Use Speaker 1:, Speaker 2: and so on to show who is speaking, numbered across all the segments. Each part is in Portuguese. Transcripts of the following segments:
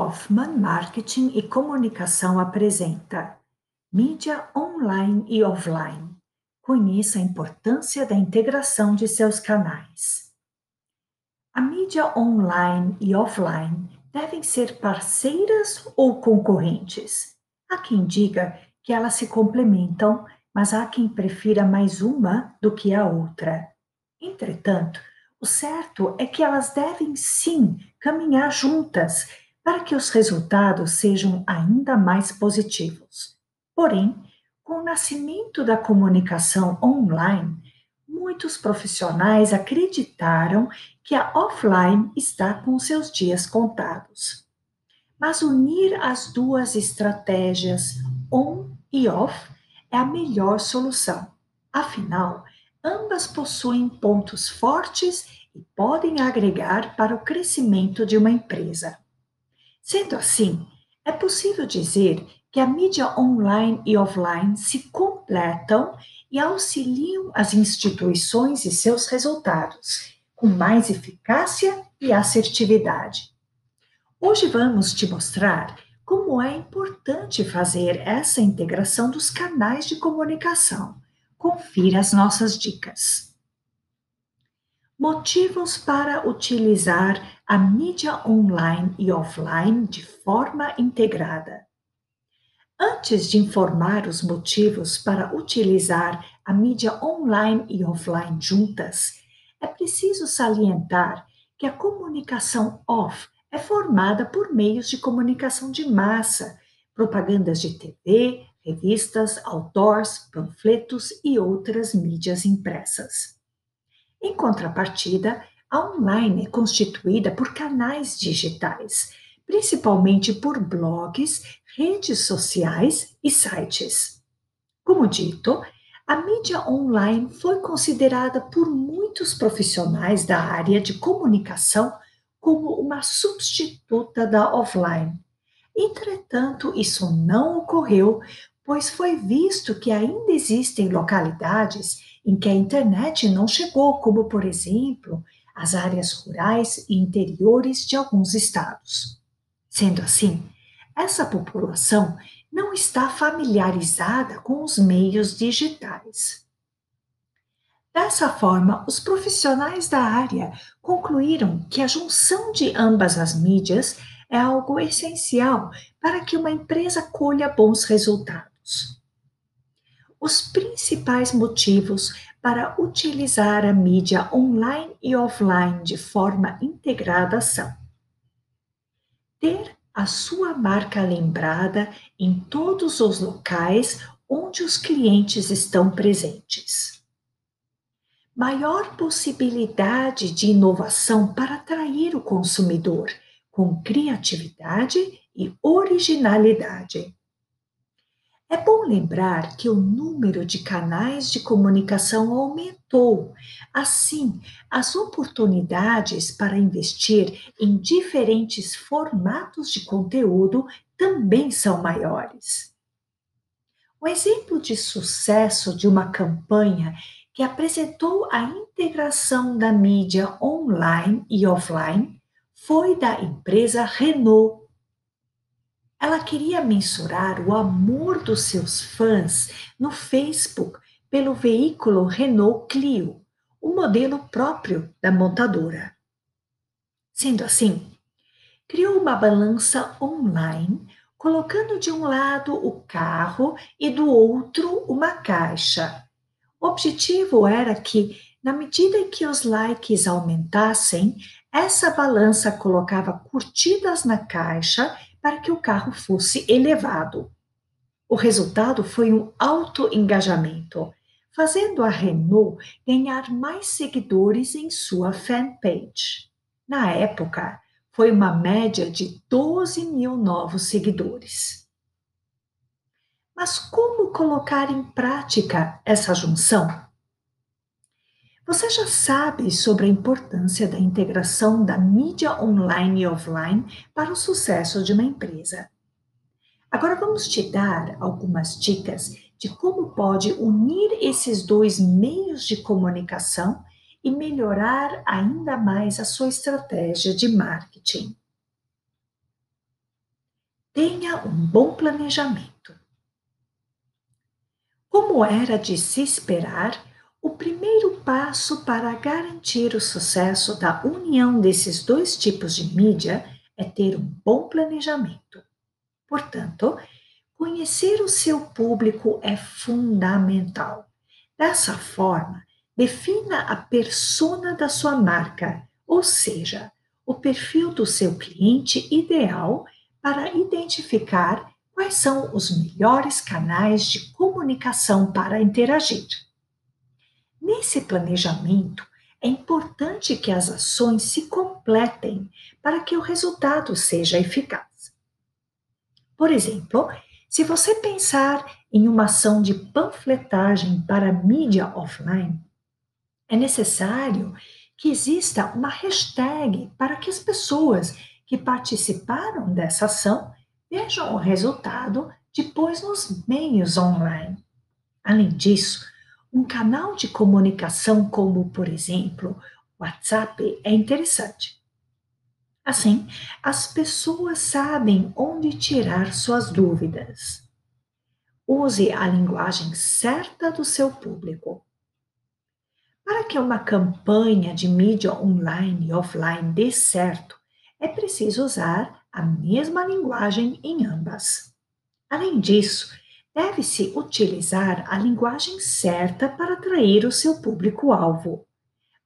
Speaker 1: Hoffman Marketing e Comunicação apresenta Mídia Online e Offline. Conheça a importância da integração de seus canais. A mídia online e offline devem ser parceiras ou concorrentes. Há quem diga que elas se complementam, mas há quem prefira mais uma do que a outra. Entretanto, o certo é que elas devem sim caminhar juntas para que os resultados sejam ainda mais positivos. Porém, com o nascimento da comunicação online, muitos profissionais acreditaram que a offline está com seus dias contados. Mas unir as duas estratégias on e off é a melhor solução. Afinal, ambas possuem pontos fortes e podem agregar para o crescimento de uma empresa. Sendo assim, é possível dizer que a mídia online e offline se completam e auxiliam as instituições e seus resultados com mais eficácia e assertividade. Hoje vamos te mostrar como é importante fazer essa integração dos canais de comunicação. Confira as nossas dicas. Motivos para utilizar a mídia online e offline de forma integrada. Antes de informar os motivos para utilizar a mídia online e offline juntas, é preciso salientar que a comunicação off é formada por meios de comunicação de massa, propagandas de TV, revistas, outdoors, panfletos e outras mídias impressas. Em contrapartida, a online é constituída por canais digitais, principalmente por blogs, redes sociais e sites. Como dito, a mídia online foi considerada por muitos profissionais da área de comunicação como uma substituta da offline. Entretanto, isso não ocorreu, pois foi visto que ainda existem localidades em que a internet não chegou, como, por exemplo, as áreas rurais e interiores de alguns estados. Sendo assim, essa população não está familiarizada com os meios digitais. Dessa forma, os profissionais da área concluíram que a junção de ambas as mídias é algo essencial para que uma empresa colha bons resultados. Os principais motivos para utilizar a mídia online e offline de forma integrada são ter a sua marca lembrada em todos os locais onde os clientes estão presentes. Maior possibilidade de inovação para atrair o consumidor com criatividade e originalidade. É bom lembrar que o número de canais de comunicação aumentou. Assim, as oportunidades para investir em diferentes formatos de conteúdo também são maiores. O exemplo de sucesso de uma campanha que apresentou a integração da mídia online e offline foi da empresa Renault ela queria mensurar o amor dos seus fãs no Facebook pelo veículo Renault Clio, o modelo próprio da montadora. Sendo assim, criou uma balança online, colocando de um lado o carro e do outro uma caixa. O objetivo era que, na medida que os likes aumentassem, essa balança colocava curtidas na caixa para que o carro fosse elevado. O resultado foi um alto engajamento, fazendo a Renault ganhar mais seguidores em sua fanpage. Na época, foi uma média de 12 mil novos seguidores. Mas como colocar em prática essa junção? Você já sabe sobre a importância da integração da mídia online e offline para o sucesso de uma empresa. Agora vamos te dar algumas dicas de como pode unir esses dois meios de comunicação e melhorar ainda mais a sua estratégia de marketing. Tenha um bom planejamento. Como era de se esperar, o primeiro passo para garantir o sucesso da união desses dois tipos de mídia é ter um bom planejamento. Portanto, conhecer o seu público é fundamental. Dessa forma, defina a persona da sua marca, ou seja, o perfil do seu cliente ideal para identificar quais são os melhores canais de comunicação para interagir. Nesse planejamento, é importante que as ações se completem para que o resultado seja eficaz. Por exemplo, se você pensar em uma ação de panfletagem para mídia offline, é necessário que exista uma hashtag para que as pessoas que participaram dessa ação vejam o resultado depois nos meios online. Além disso, um canal de comunicação como, por exemplo, WhatsApp é interessante. Assim, as pessoas sabem onde tirar suas dúvidas. Use a linguagem certa do seu público. Para que uma campanha de mídia online e offline dê certo, é preciso usar a mesma linguagem em ambas. Além disso, deve-se utilizar a linguagem certa para atrair o seu público-alvo.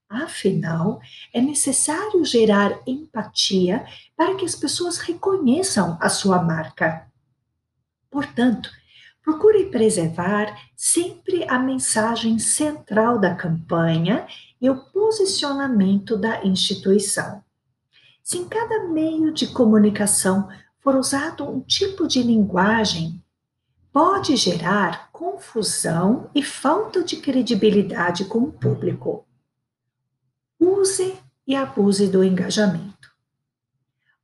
Speaker 1: Afinal, é necessário gerar empatia para que as pessoas reconheçam a sua marca. Portanto, procure preservar sempre a mensagem central da campanha e o posicionamento da instituição. Se em cada meio de comunicação for usado um tipo de linguagem, pode gerar confusão e falta de credibilidade com o público use e abuse do engajamento.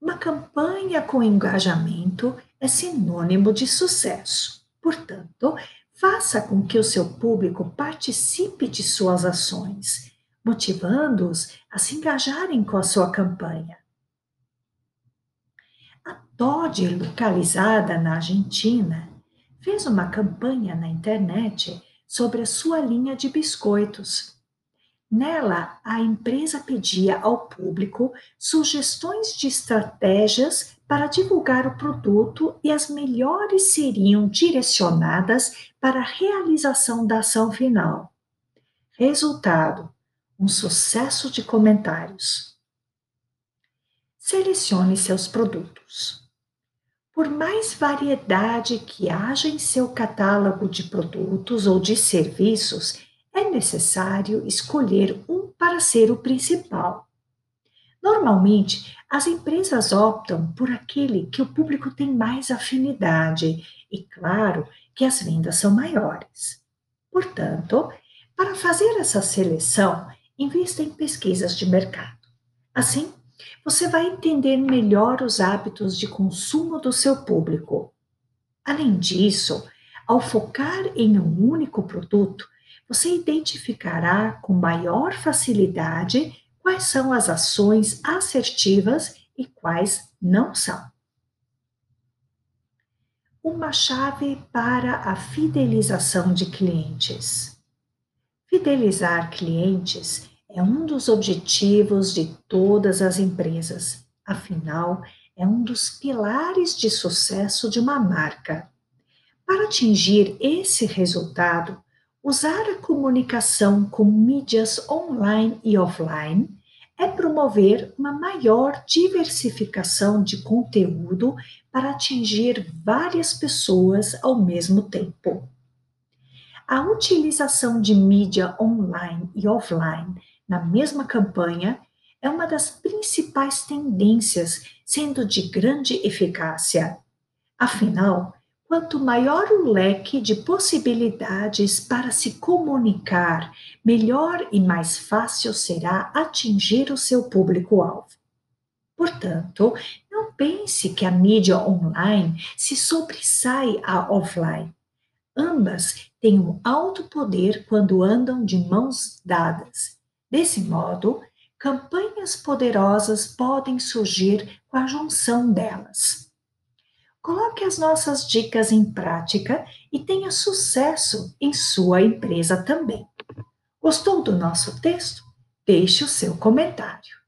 Speaker 1: Uma campanha com engajamento é sinônimo de sucesso. Portanto, faça com que o seu público participe de suas ações, motivando-os a se engajarem com a sua campanha. A Todd, localizada na Argentina, fez uma campanha na internet sobre a sua linha de biscoitos Nela, a empresa pedia ao público sugestões de estratégias para divulgar o produto e as melhores seriam direcionadas para a realização da ação final. Resultado: um sucesso de comentários. Selecione seus produtos. Por mais variedade que haja em seu catálogo de produtos ou de serviços, é necessário escolher um para ser o principal. Normalmente, as empresas optam por aquele que o público tem mais afinidade e, claro, que as vendas são maiores. Portanto, para fazer essa seleção, invista em pesquisas de mercado. Assim, você vai entender melhor os hábitos de consumo do seu público. Além disso, ao focar em um único produto, você identificará com maior facilidade quais são as ações assertivas e quais não são. Uma chave para a fidelização de clientes. Fidelizar clientes é um dos objetivos de todas as empresas, afinal, é um dos pilares de sucesso de uma marca. Para atingir esse resultado, Usar a comunicação com mídias online e offline é promover uma maior diversificação de conteúdo para atingir várias pessoas ao mesmo tempo. A utilização de mídia online e offline na mesma campanha é uma das principais tendências, sendo de grande eficácia. Afinal, Quanto maior o leque de possibilidades para se comunicar, melhor e mais fácil será atingir o seu público-alvo. Portanto, não pense que a mídia online se sobressai à offline. Ambas têm um alto poder quando andam de mãos dadas. Desse modo, campanhas poderosas podem surgir com a junção delas. Coloque as nossas dicas em prática e tenha sucesso em sua empresa também. Gostou do nosso texto? Deixe o seu comentário.